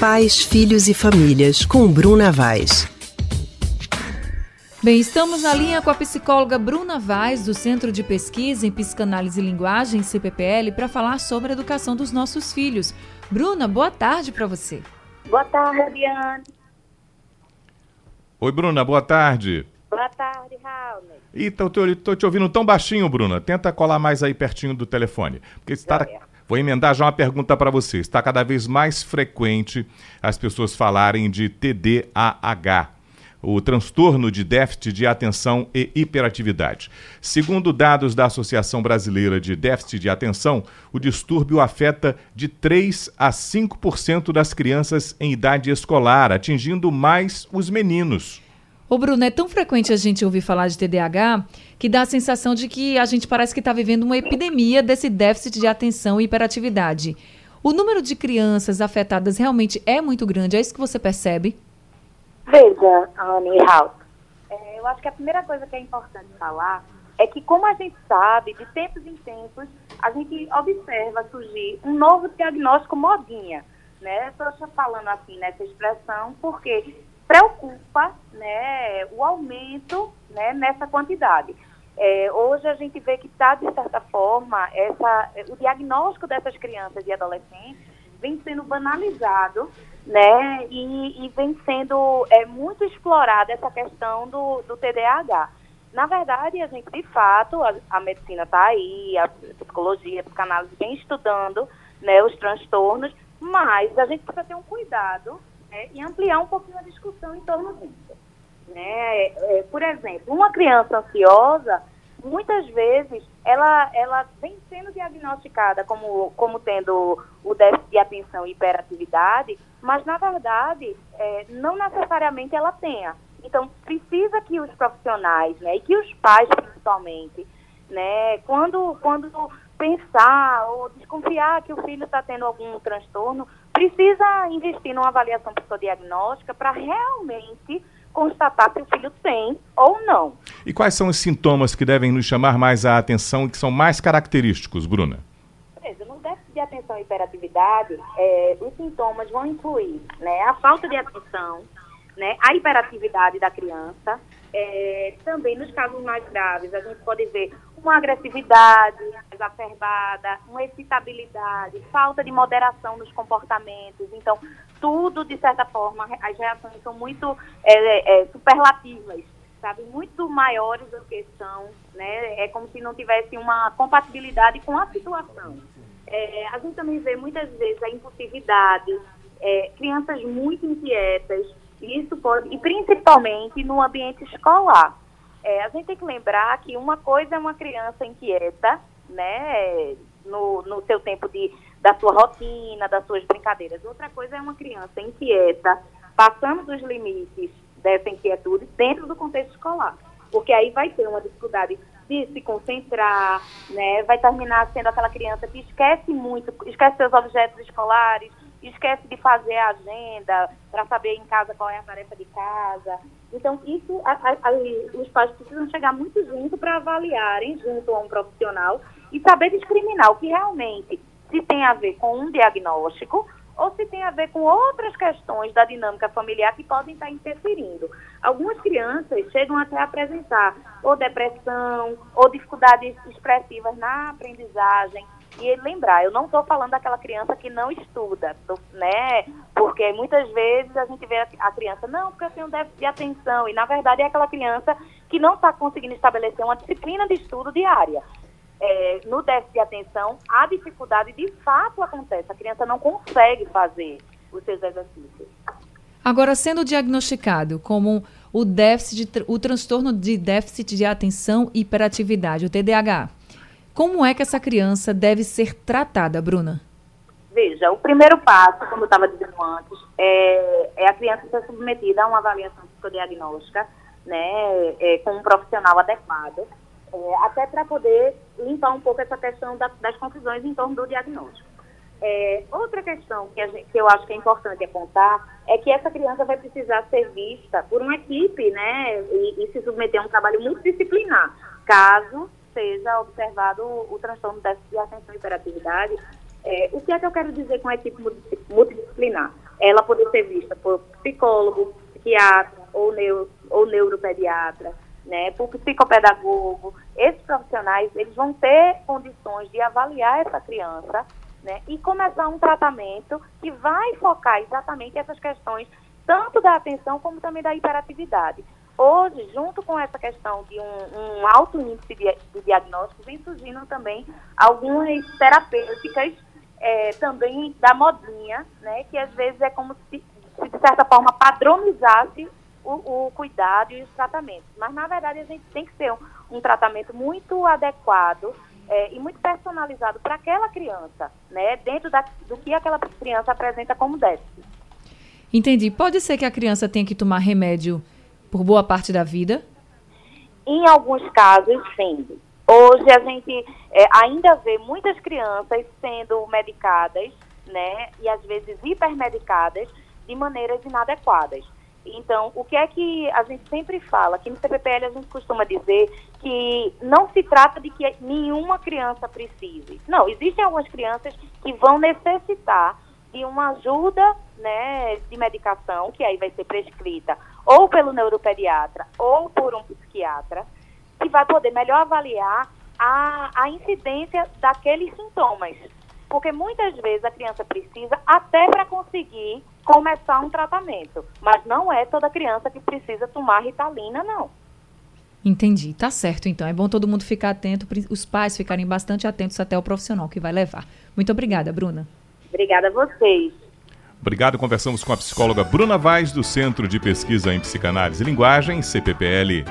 Pais, Filhos e Famílias, com Bruna Vaz. Bem, estamos na linha com a psicóloga Bruna Vaz, do Centro de Pesquisa em Psicanálise e Linguagem, CPPL, para falar sobre a educação dos nossos filhos. Bruna, boa tarde para você. Boa tarde, Anne. Oi, Bruna, boa tarde. Boa tarde, Raul. Eita, eu tô, tô te ouvindo tão baixinho, Bruna. Tenta colar mais aí pertinho do telefone. Porque está... Vou emendar já uma pergunta para você. Está cada vez mais frequente as pessoas falarem de TDAH o transtorno de déficit de atenção e hiperatividade. Segundo dados da Associação Brasileira de Déficit de Atenção, o distúrbio afeta de 3 a 5% das crianças em idade escolar, atingindo mais os meninos. Ô Bruno, é tão frequente a gente ouvir falar de TDAH que dá a sensação de que a gente parece que está vivendo uma epidemia desse déficit de atenção e hiperatividade. O número de crianças afetadas realmente é muito grande, é isso que você percebe? Veja, Anne e Raul, é, eu acho que a primeira coisa que é importante falar é que, como a gente sabe, de tempos em tempos, a gente observa surgir um novo diagnóstico modinha. Né? Estou falando assim nessa expressão porque preocupa né, o aumento né, nessa quantidade. É, hoje a gente vê que está, de certa forma, essa, o diagnóstico dessas crianças e adolescentes vem sendo banalizado né? E, e vem sendo é, muito explorada essa questão do, do TDAH. Na verdade, a gente, de fato, a, a medicina está aí, a psicologia, a psicanálise vem estudando né, os transtornos, mas a gente precisa ter um cuidado né, e ampliar um pouquinho a discussão em torno disso. Né? É, é por exemplo, uma criança ansiosa, muitas vezes, ela, ela vem sendo diagnosticada como, como tendo o déficit de atenção e hiperatividade, mas na verdade é, não necessariamente ela tenha. Então precisa que os profissionais, né, e que os pais principalmente, né, quando quando pensar ou desconfiar que o filho está tendo algum transtorno, precisa investir numa avaliação psicodiagnóstica para realmente constatar se o filho tem ou não. E quais são os sintomas que devem nos chamar mais a atenção e que são mais característicos, Bruna? de atenção e hiperatividade, é, os sintomas vão incluir né, a falta de atenção, né, a hiperatividade da criança. É, também nos casos mais graves, a gente pode ver uma agressividade exacerbada, uma excitabilidade, falta de moderação nos comportamentos. Então, tudo, de certa forma, as reações são muito é, é, superlativas, sabe? Muito maiores do que são, né? É como se não tivesse uma compatibilidade com a situação. É, a gente também vê muitas vezes a impulsividade, é, crianças muito inquietas, e isso pode, e principalmente no ambiente escolar. É, a gente tem que lembrar que uma coisa é uma criança inquieta, né, no, no seu tempo de, da sua rotina, das suas brincadeiras. Outra coisa é uma criança inquieta, passando dos limites dessa inquietude dentro do contexto escolar. Porque aí vai ter uma dificuldade de se concentrar, né? Vai terminar sendo aquela criança que esquece muito, esquece seus objetos escolares, esquece de fazer a agenda para saber em casa qual é a tarefa de casa. Então, isso, a, a, os pais precisam chegar muito junto para avaliarem, junto a um profissional, e saber discriminar o que realmente se tem a ver com um diagnóstico ou se tem a ver com outras questões da dinâmica familiar que podem estar interferindo. Algumas crianças chegam até a apresentar ou depressão, ou dificuldades expressivas na aprendizagem. E lembrar, eu não estou falando daquela criança que não estuda, né? Porque muitas vezes a gente vê a criança, não, porque eu tenho déficit de atenção, e na verdade é aquela criança que não está conseguindo estabelecer uma disciplina de estudo diária é, no déficit de atenção, a dificuldade de fato acontece. A criança não consegue fazer os seus exercícios. Agora, sendo diagnosticado como o déficit, o transtorno de déficit de atenção e hiperatividade, o TDAH, como é que essa criança deve ser tratada, Bruna? Veja, o primeiro passo, como eu estava dizendo antes, é, é, a criança ser submetida a uma avaliação psicodiagnóstica, né, é, com um profissional adequado é, até para poder limpar um pouco essa questão da, das confusões em torno do diagnóstico. É, outra questão que, gente, que, eu acho que é importante apontar é que essa criança vai precisar ser vista por uma equipe, né, e, e se submeter a um trabalho multidisciplinar, caso seja observado o, o transtorno de atenção e hiperatividade. É, o que é que eu quero dizer com a equipe multidisciplinar? ela poder ser vista por psicólogo, psiquiatra ou, neuro, ou neuropediatra, né, por psicopedagogo. Esses profissionais, eles vão ter condições de avaliar essa criança né, e começar um tratamento que vai focar exatamente essas questões, tanto da atenção como também da hiperatividade. Hoje, junto com essa questão de um, um alto índice de, de, diagnóstico, vem surgindo também algumas terapêuticas é, também da modinha, né, que às vezes é como se, se de certa forma, padronizasse o, o, cuidado e os tratamentos. Mas, na verdade, a gente tem que ter um, um tratamento muito adequado é, e muito personalizado para aquela criança, né, dentro da, do que aquela criança apresenta como déficit. Entendi. Pode ser que a criança tenha que tomar remédio por boa parte da vida? Em alguns casos, sim. Hoje a gente é, ainda vê muitas crianças sendo medicadas, né, e às vezes hipermedicadas de maneiras inadequadas. Então, o que é que a gente sempre fala? Aqui no CPPL a gente costuma dizer que não se trata de que nenhuma criança precise. Não, existem algumas crianças que vão necessitar de uma ajuda né, de medicação, que aí vai ser prescrita ou pelo neuropediatra ou por um psiquiatra, que vai poder melhor avaliar a, a incidência daqueles sintomas. Porque muitas vezes a criança precisa até para conseguir começar um tratamento. Mas não é toda criança que precisa tomar ritalina, não. Entendi, tá certo então. É bom todo mundo ficar atento, os pais ficarem bastante atentos até o profissional que vai levar. Muito obrigada, Bruna. Obrigada a vocês. Obrigado. Conversamos com a psicóloga Bruna Vaz, do Centro de Pesquisa em Psicanálise e Linguagem, CPPL.